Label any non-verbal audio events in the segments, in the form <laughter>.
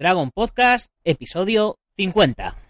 Dragon Podcast, episodio 50.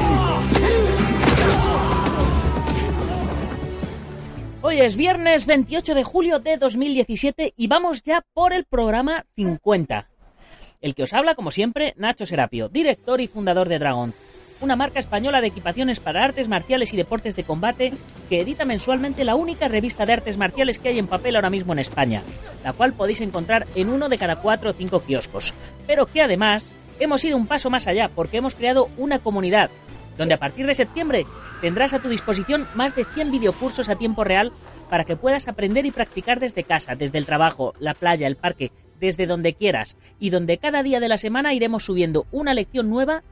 Hoy es viernes 28 de julio de 2017 y vamos ya por el programa 50. El que os habla, como siempre, Nacho Serapio, director y fundador de Dragon, una marca española de equipaciones para artes marciales y deportes de combate que edita mensualmente la única revista de artes marciales que hay en papel ahora mismo en España, la cual podéis encontrar en uno de cada cuatro o cinco kioscos. Pero que además hemos ido un paso más allá porque hemos creado una comunidad donde a partir de septiembre tendrás a tu disposición más de 100 videocursos a tiempo real para que puedas aprender y practicar desde casa, desde el trabajo, la playa, el parque, desde donde quieras, y donde cada día de la semana iremos subiendo una lección nueva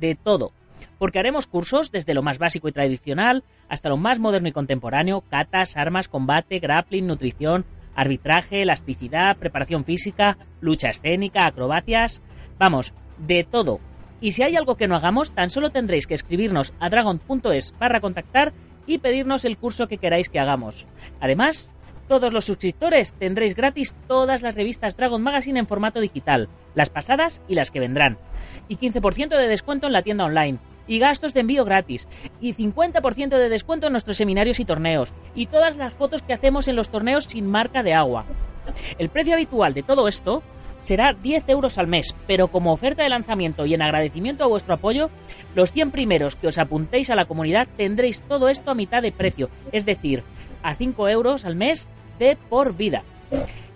de todo. Porque haremos cursos desde lo más básico y tradicional hasta lo más moderno y contemporáneo, catas, armas, combate, grappling, nutrición, arbitraje, elasticidad, preparación física, lucha escénica, acrobacias, vamos, de todo, y si hay algo que no hagamos, tan solo tendréis que escribirnos a dragon.es barra contactar y pedirnos el curso que queráis que hagamos. Además, todos los suscriptores tendréis gratis todas las revistas Dragon Magazine en formato digital, las pasadas y las que vendrán. Y 15% de descuento en la tienda online. Y gastos de envío gratis. Y 50% de descuento en nuestros seminarios y torneos. Y todas las fotos que hacemos en los torneos sin marca de agua. El precio habitual de todo esto será 10 euros al mes, pero como oferta de lanzamiento y en agradecimiento a vuestro apoyo, los 100 primeros que os apuntéis a la comunidad tendréis todo esto a mitad de precio, es decir, a 5 euros al mes de por vida.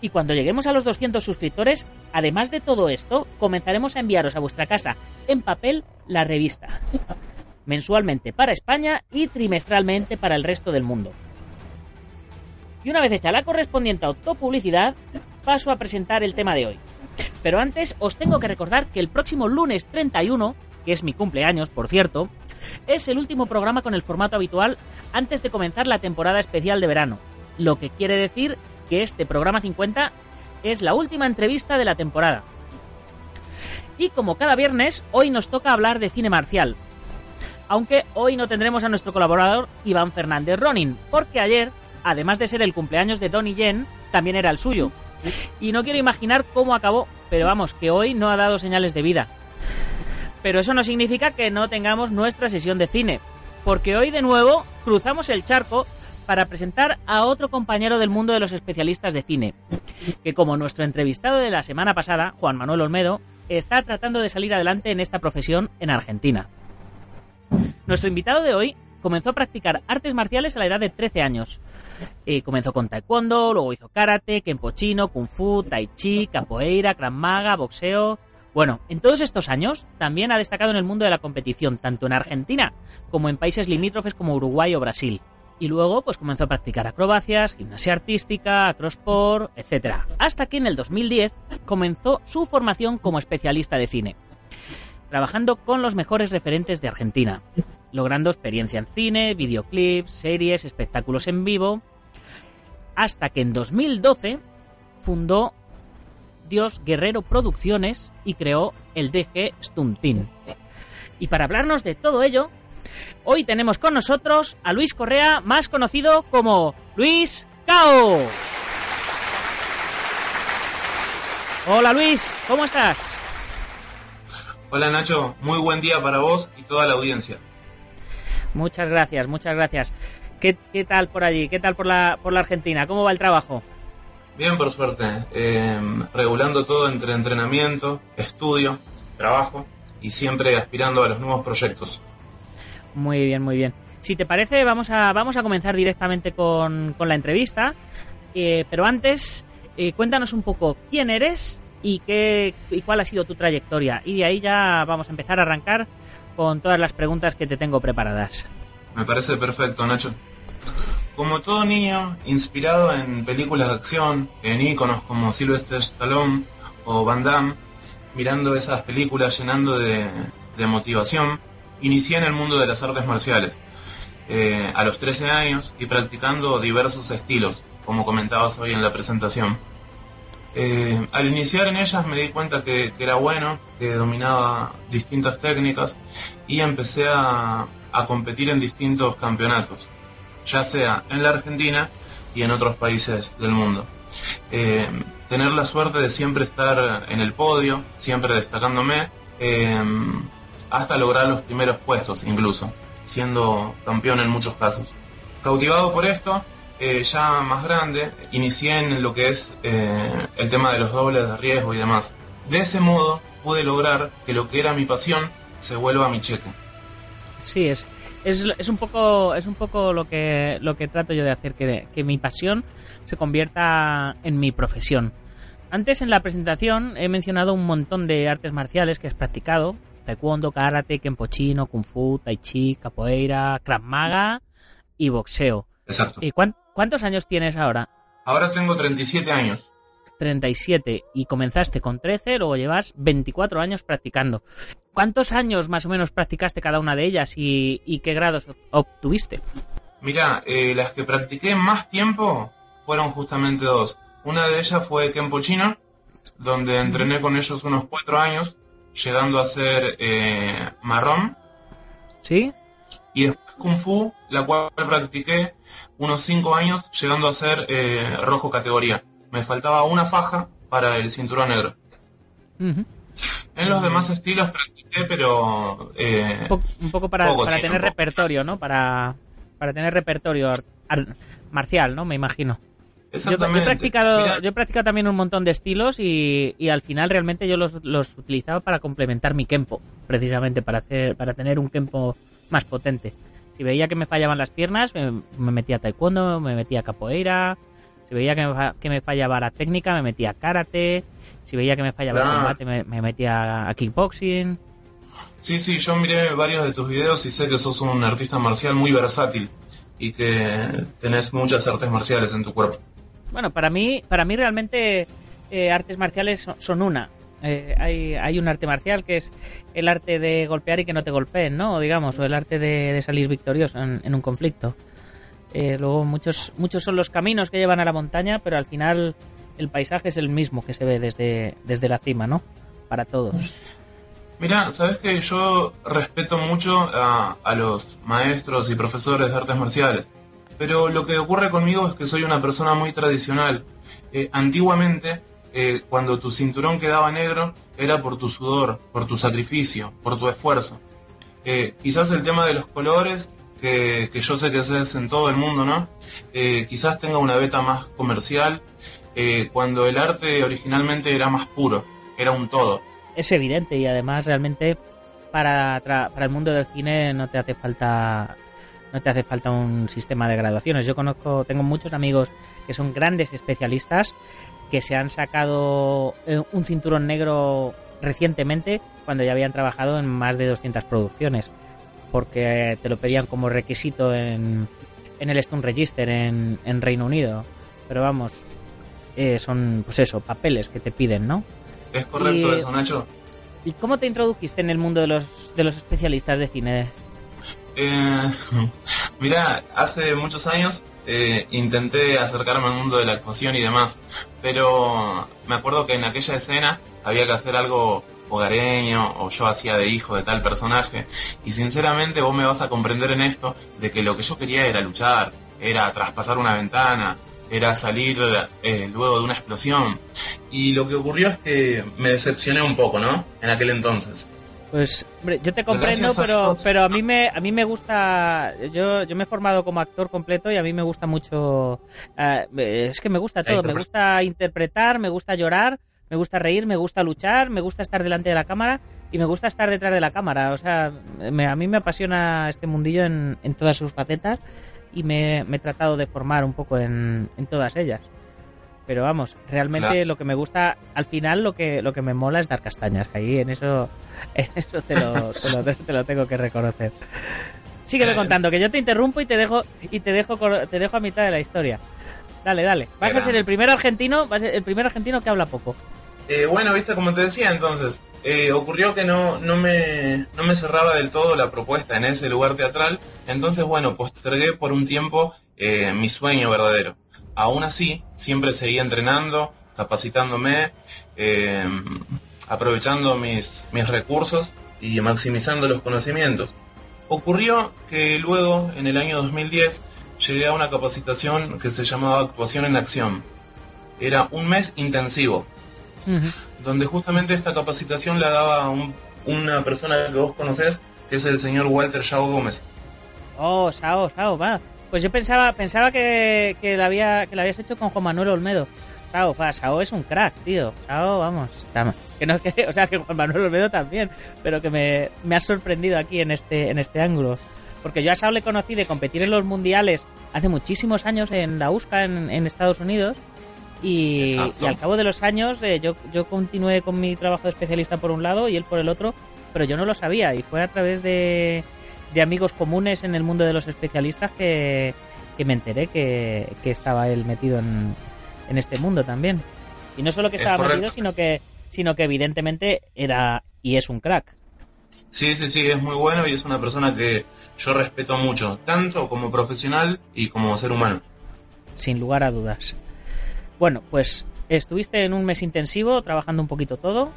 Y cuando lleguemos a los 200 suscriptores, además de todo esto, comenzaremos a enviaros a vuestra casa en papel la revista. Mensualmente para España y trimestralmente para el resto del mundo. Y una vez hecha la correspondiente autopublicidad, paso a presentar el tema de hoy. Pero antes os tengo que recordar que el próximo lunes 31, que es mi cumpleaños, por cierto, es el último programa con el formato habitual antes de comenzar la temporada especial de verano. Lo que quiere decir que este programa 50 es la última entrevista de la temporada. Y como cada viernes, hoy nos toca hablar de cine marcial. Aunque hoy no tendremos a nuestro colaborador Iván Fernández Ronin, porque ayer, además de ser el cumpleaños de Donnie Yen, también era el suyo. Y no quiero imaginar cómo acabó, pero vamos, que hoy no ha dado señales de vida. Pero eso no significa que no tengamos nuestra sesión de cine, porque hoy de nuevo cruzamos el charco para presentar a otro compañero del mundo de los especialistas de cine, que como nuestro entrevistado de la semana pasada, Juan Manuel Olmedo, está tratando de salir adelante en esta profesión en Argentina. Nuestro invitado de hoy comenzó a practicar artes marciales a la edad de 13 años. Eh, comenzó con taekwondo, luego hizo karate, kenpo chino, kung fu, tai chi, capoeira, krav boxeo. Bueno, en todos estos años también ha destacado en el mundo de la competición, tanto en Argentina como en países limítrofes como Uruguay o Brasil. Y luego pues comenzó a practicar acrobacias, gimnasia artística, acrosport, etc. Hasta que en el 2010 comenzó su formación como especialista de cine trabajando con los mejores referentes de Argentina, logrando experiencia en cine, videoclips, series, espectáculos en vivo, hasta que en 2012 fundó Dios Guerrero Producciones y creó el DG Stunt Team. Y para hablarnos de todo ello, Hoy tenemos con nosotros a Luis Correa, más conocido como Luis Cao. Hola Luis, ¿cómo estás? Hola Nacho, muy buen día para vos y toda la audiencia. Muchas gracias, muchas gracias. ¿Qué, qué tal por allí? ¿Qué tal por la, por la Argentina? ¿Cómo va el trabajo? Bien, por suerte. Eh, regulando todo entre entrenamiento, estudio, trabajo y siempre aspirando a los nuevos proyectos. Muy bien, muy bien. Si te parece, vamos a, vamos a comenzar directamente con, con la entrevista. Eh, pero antes, eh, cuéntanos un poco quién eres y, qué, y cuál ha sido tu trayectoria. Y de ahí ya vamos a empezar a arrancar con todas las preguntas que te tengo preparadas. Me parece perfecto, Nacho. Como todo niño, inspirado en películas de acción, en íconos como Sylvester Stallone o Van Damme, mirando esas películas llenando de, de motivación, inicié en el mundo de las artes marciales. Eh, a los 13 años y practicando diversos estilos, como comentabas hoy en la presentación. Eh, al iniciar en ellas me di cuenta que, era bueno, que dominaba distintas técnicas y empecé a, a, competir en distintos campeonatos, ya sea en la Argentina y en otros países del mundo. Eh, tener la suerte de siempre estar en el podio, siempre destacándome, eh, hasta lograr los primeros puestos incluso, siendo campeón en muchos casos. Cautivado por esto, eh, ya más grande, inicié en lo que es eh, el tema de los dobles de riesgo y demás. De ese modo pude lograr que lo que era mi pasión se vuelva mi cheque. Sí, es, es, es, un poco es un poco lo que lo que trato yo de hacer que, que mi pasión se convierta en mi profesión. Antes en la presentación he mencionado un montón de artes marciales que has practicado, taekwondo, karate, kenpochino, kung fu, tai chi, capoeira, krav maga y boxeo. Exacto. ¿Y cuán, cuántos años tienes ahora? Ahora tengo 37 años. 37 y comenzaste con 13, luego llevas 24 años practicando. ¿Cuántos años más o menos practicaste cada una de ellas y, y qué grados obtuviste? Mira, eh, las que practiqué más tiempo fueron justamente dos. Una de ellas fue Kenpochino, donde entrené con ellos unos cuatro años, llegando a ser eh, marrón. ¿Sí? Y después Kung Fu, la cual practiqué unos cinco años, llegando a ser eh, rojo categoría. Me faltaba una faja para el cinturón negro. Uh -huh. En los demás estilos practiqué, pero... Eh, un, poco, un poco para, para tener repertorio, ¿no? Para, para tener repertorio marcial, ¿no? Me imagino. Yo, yo, he practicado, yo he practicado también un montón de estilos y, y al final realmente yo los, los, utilizaba para complementar mi kempo, precisamente para hacer, para tener un kempo más potente. Si veía que me fallaban las piernas, me, me metía a taekwondo, me metía a capoeira. Si veía que me, que me, fallaba la técnica, me metía a karate. Si veía que me fallaba ah. el combate, me, me, metía a kickboxing. Sí, sí, yo miré varios de tus videos y sé que sos un artista marcial muy versátil y que tenés muchas artes marciales en tu cuerpo. Bueno, para mí, para mí realmente eh, artes marciales son una. Eh, hay, hay, un arte marcial que es el arte de golpear y que no te golpeen, ¿no? Digamos, o el arte de, salir victorioso en, en un conflicto. Eh, luego muchos, muchos son los caminos que llevan a la montaña, pero al final el paisaje es el mismo que se ve desde, desde la cima, ¿no? Para todos. Mira, sabes que yo respeto mucho a, a los maestros y profesores de artes marciales pero lo que ocurre conmigo es que soy una persona muy tradicional. Eh, antiguamente, eh, cuando tu cinturón quedaba negro, era por tu sudor, por tu sacrificio, por tu esfuerzo. Eh, quizás el tema de los colores, que, que, yo sé que es en todo el mundo, ¿no? Eh, quizás tenga una beta más comercial, cuando el arte originalmente era más puro, era un todo. Es evidente y además realmente para, para el mundo del cine no te hace falta no te hace falta un sistema de graduaciones. Yo conozco, tengo muchos amigos que son grandes especialistas que se han sacado eh, un cinturón negro recientemente cuando ya habían trabajado en más de 200 producciones porque te lo pedían como requisito en, en el Stone Register en, en Reino Unido. Pero vamos, eh, son pues eso, papeles que te piden, ¿no? Es correcto y, eso, Nacho. ¿Y cómo te introdujiste en el mundo de los, de los especialistas de cine? Eh, <laughs> mira, hace muchos años eh, intenté acercarme al mundo de la actuación y demás, pero me acuerdo que en aquella escena había que hacer algo hogareño o yo hacía de hijo de tal personaje. Y sinceramente vos me vas a comprender en esto de que lo que yo quería era luchar, era traspasar una ventana, era salir eh, luego de una explosión. Y lo que ocurrió es que me decepcioné un poco, ¿no? En aquel entonces. Pues, hombre, yo te comprendo, pero, pero a mí me, a mí me gusta, yo, yo me he formado como actor completo y a mí me gusta mucho, eh, es que me gusta todo, me gusta interpretar, me gusta llorar, me gusta reír, me gusta luchar, me gusta estar delante de la cámara y me gusta estar detrás de la cámara. O sea, a mí me apasiona este mundillo en, en todas sus facetas y me, he tratado de formar un poco en, en todas ellas. Pero vamos, realmente lo que me gusta, al final lo que, lo que me mola es dar castañas. Ahí en eso, <laughs> en eso te lo, te lo, tengo que reconocer. Sígueme contando, que yo te interrumpo y te dejo, y te dejo, te dejo a mitad de la historia. Dale, dale. Vas a ser el primer argentino, vas a ser el primer argentino que habla poco. Eh, bueno, viste, como te decía entonces, eh, ocurrió que no, no, me, no me cerraba del todo la propuesta en ese lugar teatral, entonces bueno, postergué por un tiempo eh, mi sueño verdadero. Aún así, siempre seguía entrenando, capacitándome, aprovechando mis, mis recursos y maximizando los conocimientos. Ocurrió que luego, en el año 2010, llegué a una capacitación que se llamaba Actuación en Acción. Era un mes intensivo, donde justamente esta capacitación la daba una persona que vos conocés, que es el señor Walter Shao Gómez. Oh, Shao, Shao, va. Pues yo pensaba, pensaba que, que, la había, que la habías hecho con Juan Manuel Olmedo. Shao, va, Shao es un crack, tío. Shao, vamos, que no <laughs> que, o sea, que Juan Manuel Olmedo también, pero que me, me ha sorprendido aquí en este, en este ángulo. Porque yo a Shao le conocí de competir en los mundiales hace muchísimos años en la USCA en, en Estados Unidos y, al cabo de los años eh, yo, yo continué con mi trabajo de especialista por un lado y él por el otro, pero yo no lo sabía y fue a través de, de amigos comunes en el mundo de los especialistas que, me enteré que, estaba él metido en, en, este mundo también. Y no solo que estaba metido, sino que, sino que evidentemente era y es un crack. Sí, sí, sí, es muy bueno y es una persona que yo respeto mucho, tanto como profesional y como ser humano. Sin lugar a dudas. Bueno, pues estuviste en un mes intensivo trabajando un poquito todo.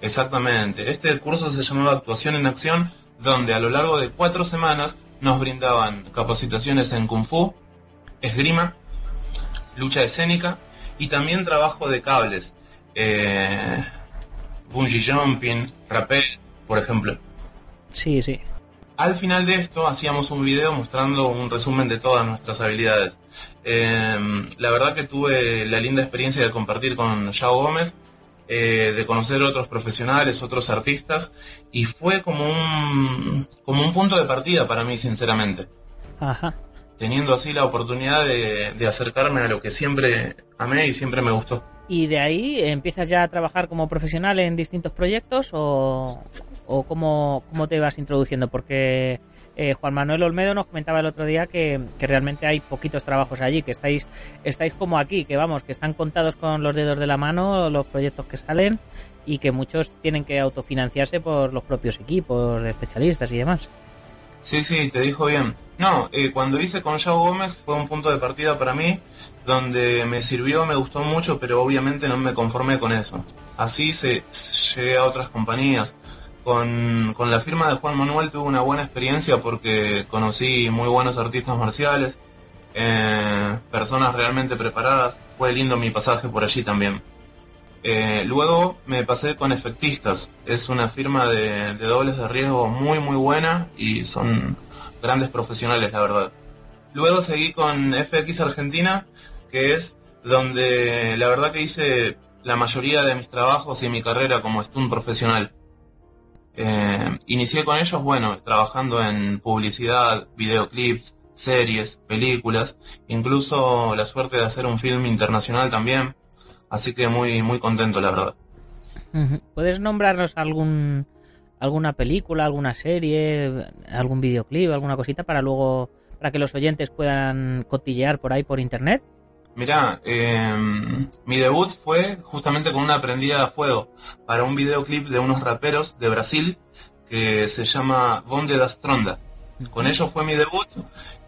Exactamente. Este curso se llamaba Actuación en Acción, donde a lo largo de cuatro semanas nos brindaban capacitaciones en Kung Fu, esgrima, lucha escénica y también trabajo de cables, eh, bungee jumping, rappel, por ejemplo. Sí, sí. Al final de esto hacíamos un video mostrando un resumen de todas nuestras habilidades. Em, la verdad que tuve la linda experiencia de compartir con Yao Gómez, eh, de conocer otros profesionales, otros artistas, y fue como un, como un punto de partida para mí, sinceramente. Ajá. Teniendo así la oportunidad de, de acercarme a lo que siempre amé y siempre me gustó. ¿Y de ahí empiezas ya a trabajar como profesional en distintos proyectos o, o cómo, cómo te vas introduciendo? Porque eh, Juan Manuel Olmedo nos comentaba el otro día que, realmente hay poquitos trabajos allí, que estáis, estáis como aquí, que vamos, que están contados con los dedos de la mano los proyectos que salen y que muchos tienen que autofinanciarse por los propios equipos, especialistas y demás. Sí, sí, te dijo bien. No, eh, cuando hice con Yao Gómez fue un punto de partida para mí donde me sirvió, me gustó mucho, pero obviamente no me conformé con eso. Así se, llegué a otras compañías. Con, con la firma de Juan Manuel tuve una buena experiencia porque conocí muy buenos artistas marciales, eh, personas realmente preparadas. Fue lindo mi pasaje por allí también. Eh, luego me pasé con Efectistas. Es una firma de, dobles de riesgo muy muy buena y son grandes profesionales, la verdad. Luego seguí con FX Argentina, que es donde la verdad que hice la mayoría de mis trabajos y mi carrera como stunt profesional. Eh, inicié con ellos, bueno, trabajando en publicidad, videoclips, series, películas, incluso la suerte de hacer un film internacional también. Así que muy, muy contento, la verdad. ¿Puedes nombrarnos algún, alguna película, alguna serie, algún videoclip, alguna cosita para luego, para que los oyentes puedan cotillear por ahí por internet? Mira, eh, mi debut fue justamente con una prendida a fuego para un videoclip de unos raperos de Brasil que se llama Bonde da Stronda. Con ellos fue mi debut.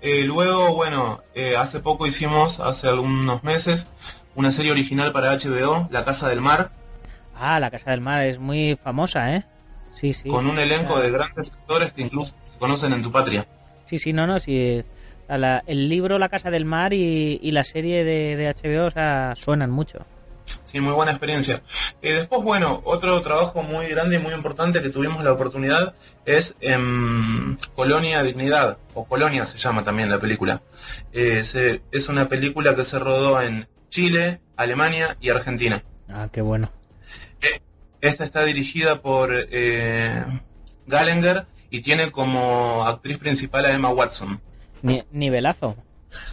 Eh, luego, bueno, eh, hace poco hicimos, hace algunos meses, una serie original para HBO, La Casa del Mar. Ah, La Casa del Mar es muy famosa, ¿eh? Sí, sí. Con un elenco de grandes actores que incluso se conocen en tu patria. Sí, sí, no, no, sí. La- el libro La Casa del Mar y, y la serie de, de HBO o sea, suenan mucho. Sí, muy buena experiencia. Eh, después, bueno, otro trabajo muy grande y muy importante que tuvimos la oportunidad es em, Colonia Dignidad, o Colonia se llama también la película. Eh, se- es una película que se rodó en Chile, Alemania y Argentina. Ah, qué bueno. Esta está dirigida por eh, Gallagher y tiene como actriz principal a Emma Watson. Ni- nivelazo.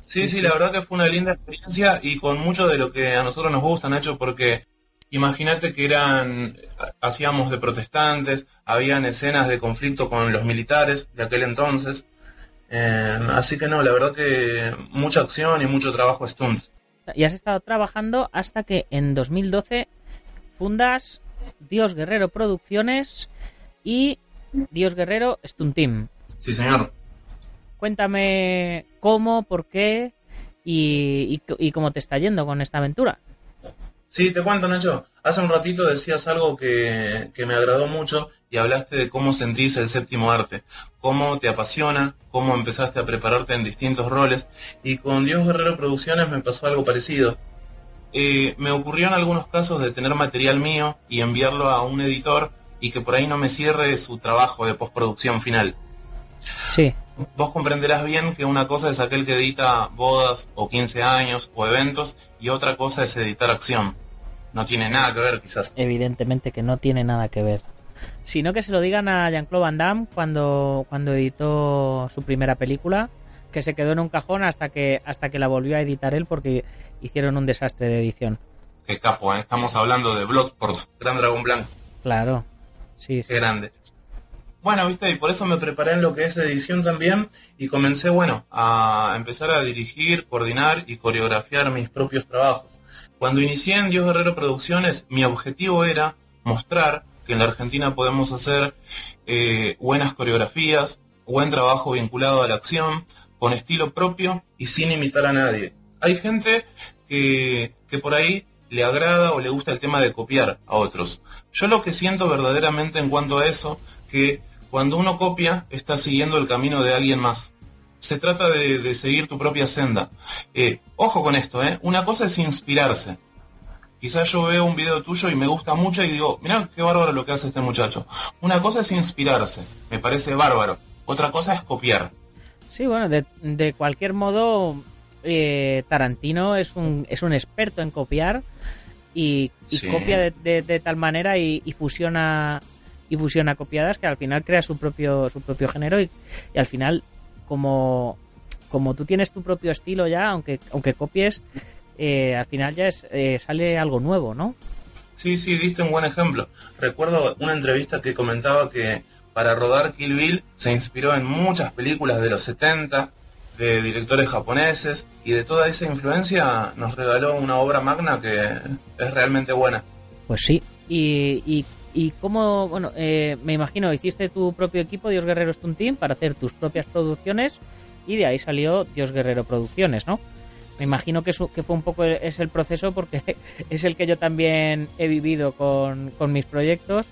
Sí, sí, la verdad que fue una linda experiencia y con mucho de lo que a nosotros nos gusta, Nacho, porque imagínate que eran, hacíamos de protestantes, habían escenas de conflicto con los militares de aquel entonces, eh, así que no, la verdad que mucha acción y mucho trabajo stunt. Y has estado trabajando hasta que en 2012 fundas Dios Guerrero Producciones y Dios Guerrero Stunt Team. Sí, señor. Cuéntame cómo, por qué y, y- y cómo te está yendo con esta aventura. Sí, te cuento, Nacho. Hace un ratito decías algo que, que me agradó mucho y hablaste de cómo sentís el séptimo arte, cómo te apasiona, cómo empezaste a prepararte en distintos roles. Y con Dios Guerrero Producciones me pasó algo parecido. Eh, me ocurrió en algunos casos de tener material mío y enviarlo a un editor y que por ahí no me cierre su trabajo de postproducción final. Sí, Vos comprenderás bien que una cosa es aquel que edita bodas o 15 años o eventos y otra cosa es editar acción. No tiene nada que ver quizás. evidentemente que no tiene nada que ver. Sino que se lo digan a Jean-Claude Van Damme cuando, cuando editó su primera película, que se quedó en un cajón hasta que, hasta que la volvió a editar él porque hicieron un desastre de edición. Qué capo, ¿eh? estamos hablando de Bloodsport, Gran Dragón Blanco, Claro, sí, sí. qué grande. Bueno, viste, y por eso me preparé en lo que es edición también y comencé, bueno, a empezar a dirigir, coordinar y coreografiar mis propios trabajos. Cuando inicié en Dios Guerrero Producciones, mi objetivo era mostrar que en la Argentina podemos hacer eh, buenas coreografías, buen trabajo vinculado a la acción, con estilo propio y sin imitar a nadie. Hay gente que, que por ahí le agrada o le gusta el tema de copiar a otros. Yo lo que siento verdaderamente en cuanto a eso, que cuando uno copia está siguiendo el camino de alguien más. Se trata de, de seguir tu propia senda. Eh, ojo con esto, ¿eh? Una cosa es inspirarse. Quizás yo veo un video tuyo y me gusta mucho y digo, mirá qué bárbaro lo que hace este muchacho. Una cosa es inspirarse, me parece bárbaro. Otra cosa es copiar. Sí, bueno, de, de cualquier modo, eh, Tarantino es un, es un experto en copiar y, y Sí. copia de, de- de tal manera y, y fusiona y fusiona copiadas que al final crea su propio su propio género y, y al final como como tú tienes tu propio estilo ya aunque aunque copies eh, al final ya es, eh, sale algo nuevo no Sí, sí, diste un buen ejemplo. Recuerdo una entrevista que comentaba que para rodar Kill Bill se inspiró en muchas películas de los 70, de directores japoneses, y de toda esa influencia nos regaló una obra magna que es realmente buena. Pues sí. Y, y, y cómo, bueno, eh, me imagino, hiciste tu propio equipo, Dios Guerrero Stunt Team, para hacer tus propias producciones y de ahí salió Dios Guerrero Producciones, ¿no? Me imagino que, su- que fue un poco es el proceso porque <laughs> es el que yo también he vivido con, con mis proyectos,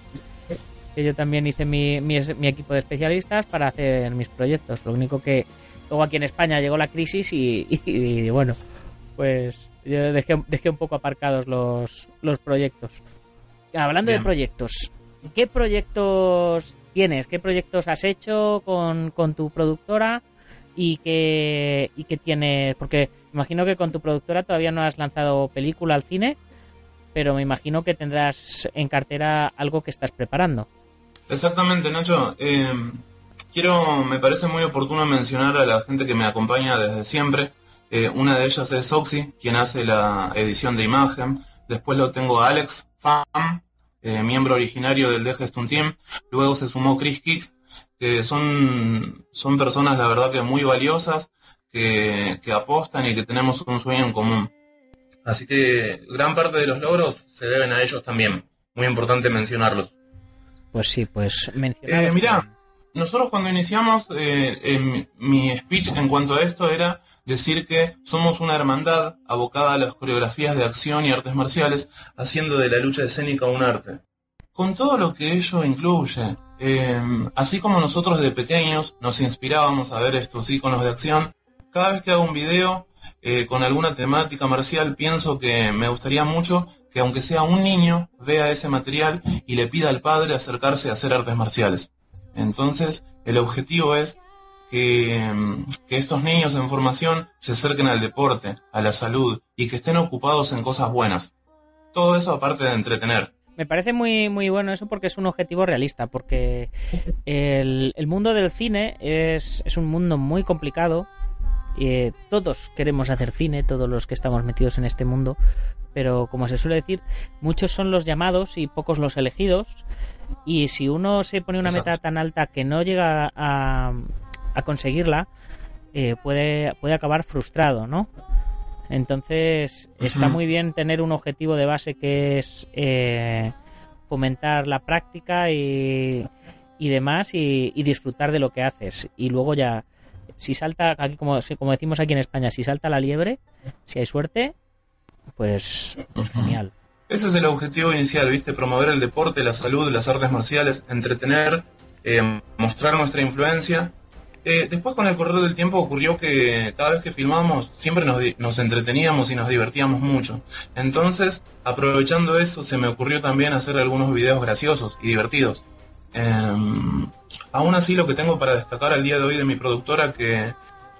que yo también hice mi, mi, equipo de especialistas para hacer mis proyectos. Lo único que luego aquí en España llegó la crisis y, <laughs> y- y, bueno, pues yo dejé, dejé un poco aparcados los, los proyectos. Hablando de proyectos, ¿qué proyectos tienes? ¿Qué proyectos has hecho con, con tu productora? ¿Y qué, ¿Y qué tienes? Porque imagino que con tu productora todavía no has lanzado película al cine, pero me imagino que tendrás en cartera algo que estás preparando. Exactamente, Nacho. Eh, quiero, me parece muy oportuno mencionar a la gente que me acompaña desde siempre. Eh, una de ellas es Oxy, quien hace la edición de imagen. Después lo tengo a Alex Pham, eh, miembro originario del DG Stunt Team. Luego se sumó Chris Kick, que son, son personas, la verdad, que muy valiosas, que, que apostan y que tenemos un sueño en común. Así que gran parte de los logros se deben a ellos también. Muy importante mencionarlos. Pues sí, pues mencionamos. Eh, mirá. Nosotros cuando iniciamos, eh, mi speech en cuanto a esto era decir que somos una hermandad abocada a las coreografías de acción y artes marciales, haciendo de la lucha escénica un arte. Con todo lo que ello incluye, eh, así como nosotros de pequeños nos inspirábamos a ver estos iconos de acción, cada vez que hago un video eh, con alguna temática marcial, pienso que me gustaría mucho que aunque sea un niño, vea ese material y le pida al padre acercarse a hacer artes marciales. Entonces, el objetivo es que, que, estos niños en formación se acerquen al deporte, a la salud y que estén ocupados en cosas buenas. Todo eso aparte de entretener. Me parece muy, muy bueno eso porque es un objetivo realista, porque el, mundo del cine es, es, un mundo muy complicado. y todos queremos hacer cine, todos los que estamos metidos en este mundo, pero como se suele decir, muchos son los llamados y pocos los elegidos. Y si uno se pone una meta tan alta que no llega a, a conseguirla, eh, puede, puede acabar frustrado, ¿no? Entonces, está muy bien tener un objetivo de base que es eh, fomentar la práctica y, y demás y, disfrutar de lo que haces. Y luego ya, si salta, aquí como, como decimos aquí en España, si salta la liebre, si hay suerte, pues, pues genial. Ese es el objetivo inicial, ¿viste? Promover el deporte, la salud, las artes marciales, entretener, eh, mostrar nuestra influencia eh, después con el correr del tiempo ocurrió que cada vez que filmábamos siempre nos, entreteníamos y nos divertíamos mucho. Entonces, aprovechando eso, se me ocurrió también hacer algunos videos graciosos y divertidos. Em, aún así, lo que tengo para destacar al día de hoy de mi productora que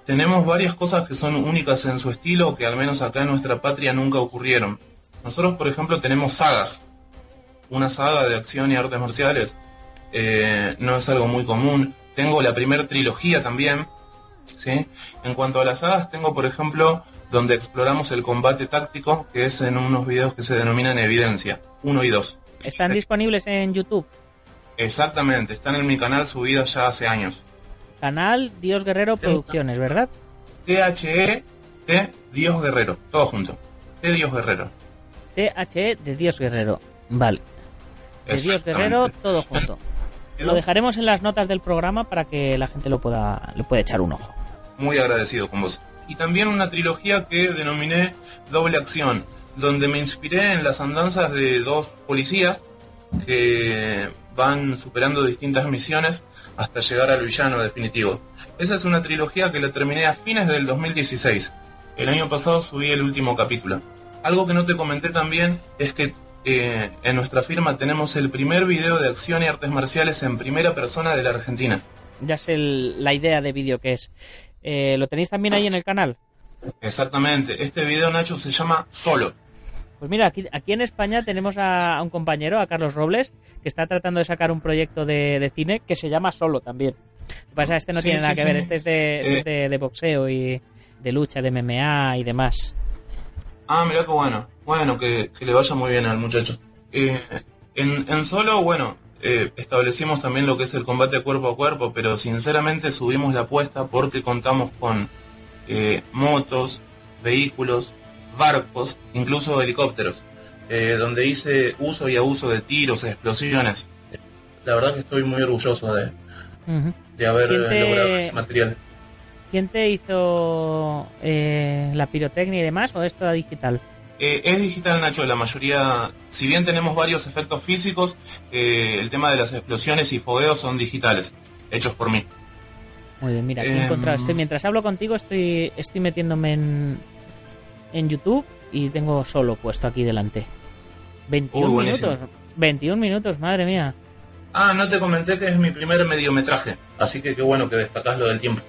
tenemos varias cosas que son únicas en su estilo que al menos acá en nuestra patria nunca ocurrieron. Nosotros, por ejemplo, tenemos sagas. Una saga de acción y artes marciales eh, no es algo muy común. Tengo la primera trilogía también. ¿sí? En cuanto a las sagas, tengo por ejemplo donde exploramos el combate táctico, que es en unos videos que se denominan Evidencia, 1 y 2. ¿Están disponibles en YouTube? Exactamente, están en mi canal subidos ya hace años. Canal Dios Guerrero Producciones, ¿verdad? THE de Dios Guerrero, todo junto. De Dios Guerrero. THE de Dios Guerrero, vale. De Dios Guerrero, todo junto. <laughs> Lo dejaremos en las notas del programa para que la gente lo pueda, le pueda echar un ojo. Muy agradecido con vos. Y también una trilogía que denominé Doble Acción, donde me inspiré en las andanzas de dos policías que van superando distintas misiones hasta llegar al villano definitivo. Esa es una trilogía que la terminé a fines del 2016. El año pasado subí el último capítulo. Algo que no te comenté también es que eh, en nuestra firma tenemos el primer video de acción y artes marciales en primera persona de la Argentina. Ya sé la idea de vídeo que es. Eh, ¿Lo tenéis también ahí en el canal? Exactamente. Este video, Nacho, se llama Solo. Pues mira, aquí, aquí en España tenemos a, un compañero, a Carlos Robles, que está tratando de sacar un proyecto de, cine que se llama Solo también. Lo que pasa este no tiene nada que ver, este es, de, este de, boxeo y de lucha, de MMA y demás. Ah, mira qué bueno. Bueno, que, le vaya muy bien al muchacho. Eh, en, solo, bueno, eh, establecimos también lo que es el combate cuerpo a cuerpo, pero sinceramente subimos la apuesta porque contamos con eh, motos, vehículos, barcos, incluso helicópteros, donde hice uso y abuso de tiros, explosiones. La verdad que estoy muy orgulloso de, de haber logrado ese material. ¿Quién te hizo la pirotecnia y demás o es toda digital? Eh, es digital, Nacho, la mayoría, si bien tenemos varios efectos físicos, eh, el tema de las explosiones y fogueos son digitales, hechos por mí. Muy bien, mira, aquí he encontrado, estoy, em, mientras hablo contigo estoy, estoy metiéndome en, en YouTube y tengo solo puesto aquí delante. 21 minutos, 21 minutos, madre mía. Ah, no te comenté que es mi primer mediometraje, así que qué bueno que destacas lo del tiempo.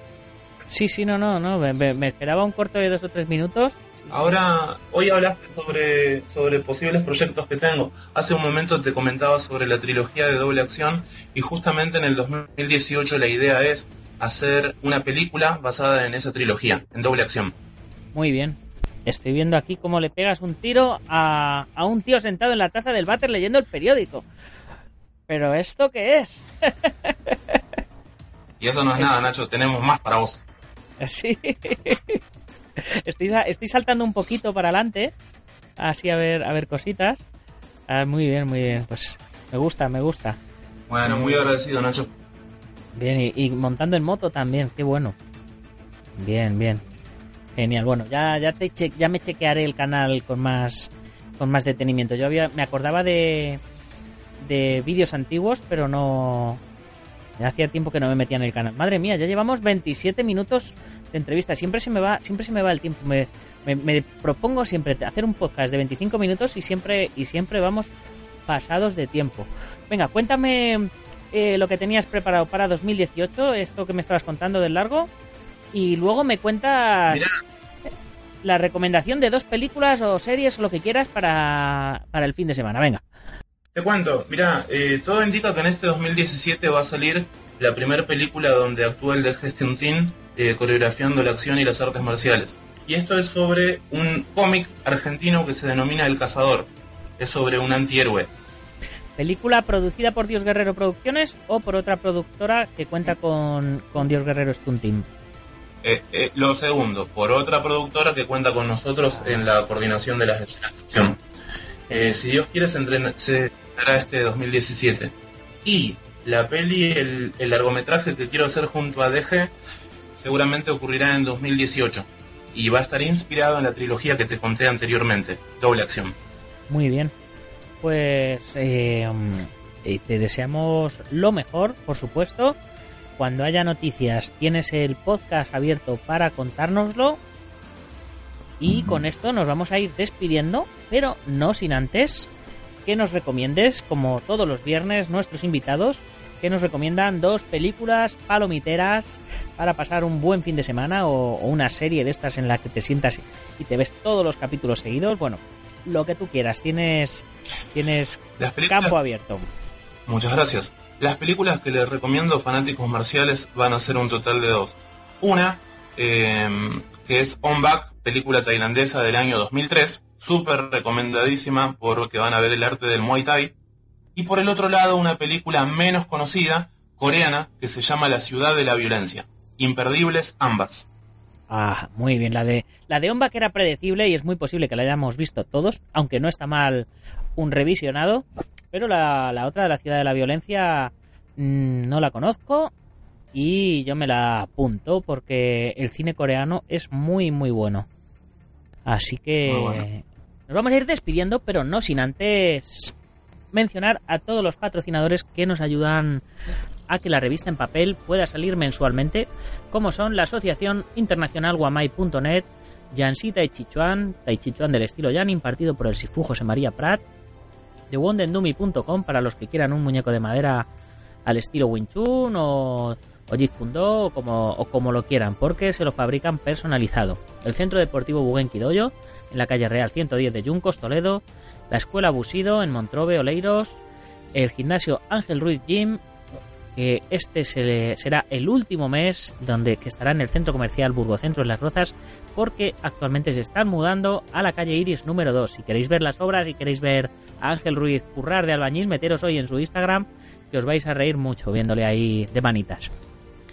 Sí, sí, no, no, no, me, me esperaba un corto de dos o tres minutos Ahora, hoy hablaste sobre, sobre posibles proyectos que tengo. Hace un momento te comentaba sobre la trilogía de doble acción y justamente en el 2018 la idea es hacer una película basada en esa trilogía, en doble acción. Muy bien. Estoy viendo aquí cómo le pegas un tiro a, a un tío sentado en la taza del váter leyendo el periódico. Pero ¿esto qué es? <laughs> y eso no es nada, Nacho. Tenemos más para vos. <laughs> Sí. estoy, estoy saltando un poquito para adelante, así a ver, a ver cositas. Ah, muy bien, muy bien. Pues me gusta, me gusta. Bueno, muy agradecido, Nacho. Bien, y, y montando en moto también, qué bueno. Bien, bien. Genial. Bueno, ya, ya, te che- ya me chequearé el canal con más, con más detenimiento. Yo había, me acordaba de, de vídeos antiguos, pero no. Ya hacía tiempo que no me metía en el canal. Madre mía, ya llevamos 27 minutos de entrevista. Siempre se me va, siempre se me va el tiempo. Me, me- me propongo siempre hacer un podcast de 25 minutos y siempre, y siempre vamos pasados de tiempo. Venga, cuéntame eh, lo que tenías preparado para 2018, esto que me estabas contando del largo, y luego me cuentas Mira. la recomendación de dos películas o series o lo que quieras para, para el fin de semana. Venga. Te cuento, mira, eh, todo indica que en este 2017 va a salir la primera película donde actúa el de Gestion Tin eh, coreografiando la acción y las artes marciales. Y esto es sobre un cómic argentino que se denomina El Cazador. Es sobre un antihéroe. ¿Película producida por Dios Guerrero Producciones o por otra productora que cuenta con, con Dios Guerrero Stunt Team? Eh, eh, lo segundo, por otra productora que cuenta con nosotros en la coordinación de las escenas de acción. Eh, si Dios quiere, se, entrena- se estrenará este 2017. Y la peli, el, el largometraje que quiero hacer junto a DG, seguramente ocurrirá en 2018. Y va a estar inspirado en la trilogía que te conté anteriormente, Doble Acción. Muy bien. Pues eh, mm, eh, te deseamos lo mejor, por supuesto. Cuando haya noticias, tienes el podcast abierto para contárnoslo. Y con esto nos vamos a ir despidiendo, pero no sin antes que nos recomiendes, como todos los viernes, nuestros invitados, que nos recomiendan dos películas palomiteras para pasar un buen fin de semana o, o una serie de estas en la que te sientas y te ves todos los capítulos seguidos. Bueno, lo que tú quieras, tienes, tienes Las películas, campo abierto. Muchas gracias. Las películas que les recomiendo fanáticos marciales van a ser un total de dos. Una, eh, que es On película tailandesa del año 2003, súper recomendadísima porque van a ver el arte del Muay Thai. Y por el otro lado, una película menos conocida, coreana, que se llama La ciudad de la violencia. Imperdibles ambas. Ah, muy bien. La de la de Omba que era predecible y es muy posible que la hayamos visto todos, aunque no está mal un revisionado. Pero la, la otra de la ciudad de la violencia mm, no la conozco y yo me la apunto porque el cine coreano es muy muy bueno. Así que bueno. nos vamos a ir despidiendo, pero no sin antes mencionar a todos los patrocinadores que nos ayudan a que la revista en papel pueda salir mensualmente, como son la Asociación Internacional Guamai.net, Yansi Tai Chi Chuan, Tai Chi Chuan del estilo Yan, impartido por el Sifu José María Prat, TheWondendumi.com para los que quieran un muñeco de madera al estilo Wing Chun o, o Jeet Kune Do o como, o como lo quieran, porque se lo fabrican personalizado. El Centro Deportivo Buguen Doyo, en la calle Real 110 de Yuncos, Toledo, la Escuela Busido en Montrobe, Oleiros, el gimnasio Ángel Ruiz Gym, que este se- será el último mes donde que estará en el centro comercial Burgocentro en Las Rozas, porque actualmente se están mudando a la calle Iris número 2. Si queréis ver las obras y queréis ver a Ángel Ruiz currar de albañil, meteros hoy en su Instagram, que os vais a reír mucho viéndole ahí de manitas.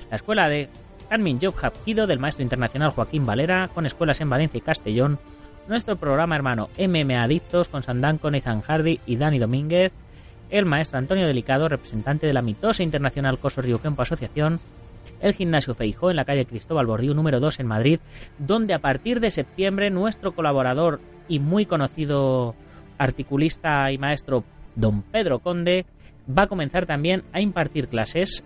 La escuela de Carmen Job Hapkido del maestro internacional Joaquín Valera, con escuelas en Valencia y Castellón. Nuestro programa hermano MMA Adictos con Sandanco, Nathan Hardy y Dani Domínguez. El maestro Antonio Delicado, representante de la mitosa internacional Coso Río Campo Asociación. El gimnasio Feijó en la calle Cristóbal Bordío número 2 en Madrid, donde a partir de septiembre nuestro colaborador y muy conocido articulista y maestro don Pedro Conde va a comenzar también a impartir clases.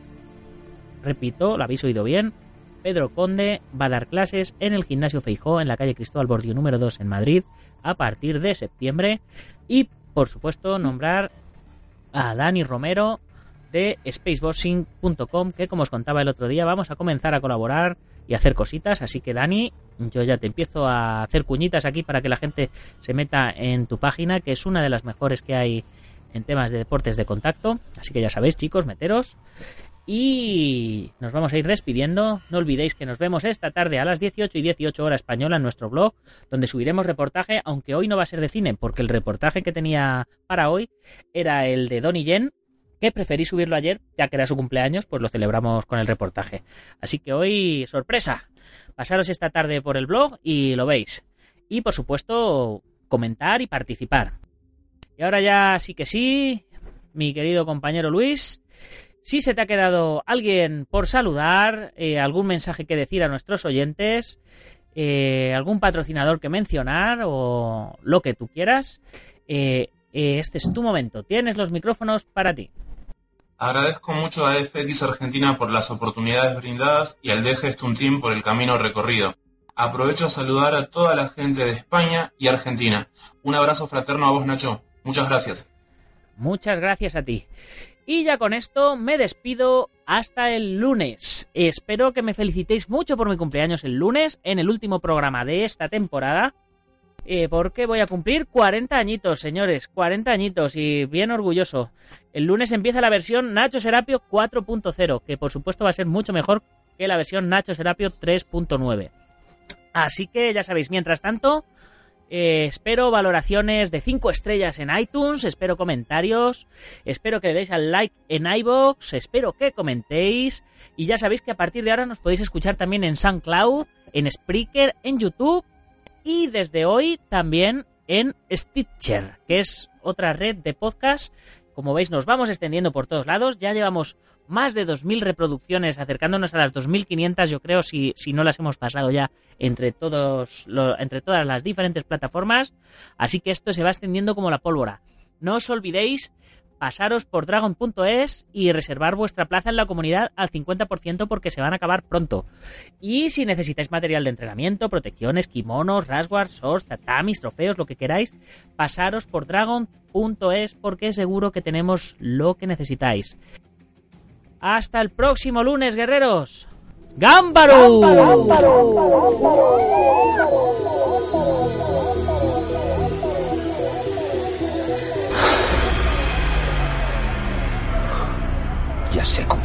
Repito, lo habéis oído bien. Pedro Conde va a dar clases en el gimnasio Feijó en la calle Cristóbal Bordío número 2 en Madrid a partir de septiembre. Y, por supuesto, nombrar a Dani Romero de spaceboxing.com que como os contaba el otro día vamos a comenzar a colaborar y hacer cositas así que Dani yo ya te empiezo a hacer cuñitas aquí para que la gente se meta en tu página que es una de las mejores que hay en temas de deportes de contacto así que ya sabéis chicos meteros y nos vamos a ir despidiendo. No olvidéis que nos vemos esta tarde a las 18 y 18 horas española en nuestro blog, donde subiremos reportaje, aunque hoy no va a ser de cine, porque el reportaje que tenía para hoy era el de Donnie Yen, que preferí subirlo ayer, ya que era su cumpleaños, pues lo celebramos con el reportaje. Así que hoy, sorpresa, pasaros esta tarde por el blog y lo veis. Y por supuesto, comentar y participar. Y ahora ya sí que sí, mi querido compañero Luis, Si se te ha quedado alguien por saludar, eh, algún mensaje que decir a nuestros oyentes, eh, algún patrocinador que mencionar o lo que tú quieras, eh, este es tu momento. Tienes los micrófonos para ti. Agradezco mucho a FX Argentina por las oportunidades brindadas y al DG Team por el camino recorrido. Aprovecho a saludar a toda la gente de España y Argentina. Un abrazo fraterno a vos, Nacho. Muchas gracias. Muchas gracias a ti. Y ya con esto me despido hasta el lunes. Espero que me felicitéis mucho por mi cumpleaños el lunes, en el último programa de esta temporada. Eh, porque voy a cumplir 40 añitos, señores, 40 añitos y bien orgulloso. El lunes empieza la versión Nacho Serapio 4.0, que por supuesto va a ser mucho mejor que la versión Nacho Serapio 3.9. Así que ya sabéis, mientras tanto, eh, espero valoraciones de 5 estrellas en iTunes, espero comentarios, espero que le deis al like en iBox, espero que comentéis y ya sabéis que a partir de ahora nos podéis escuchar también en SoundCloud, en Spreaker, en YouTube y desde hoy también en Stitcher, que es otra red de podcast. Como veis, nos vamos extendiendo por todos lados. Ya llevamos más de 2.000 reproducciones, acercándonos a las 2.500, yo creo, si, si no las hemos pasado ya entre, todos entre todas las diferentes plataformas. Así que esto se va extendiendo como la pólvora. No os olvidéis pasaros por dragon.es y reservar vuestra plaza en la comunidad al 50% porque se van a acabar pronto. Y si necesitáis material de entrenamiento, protecciones, kimonos, rasguards, swords, tatamis, trofeos, lo que queráis, pasaros por dragon.es porque seguro que tenemos lo que necesitáis. Hasta el próximo lunes, guerreros. ¡Gámbaro! Ya sé cómo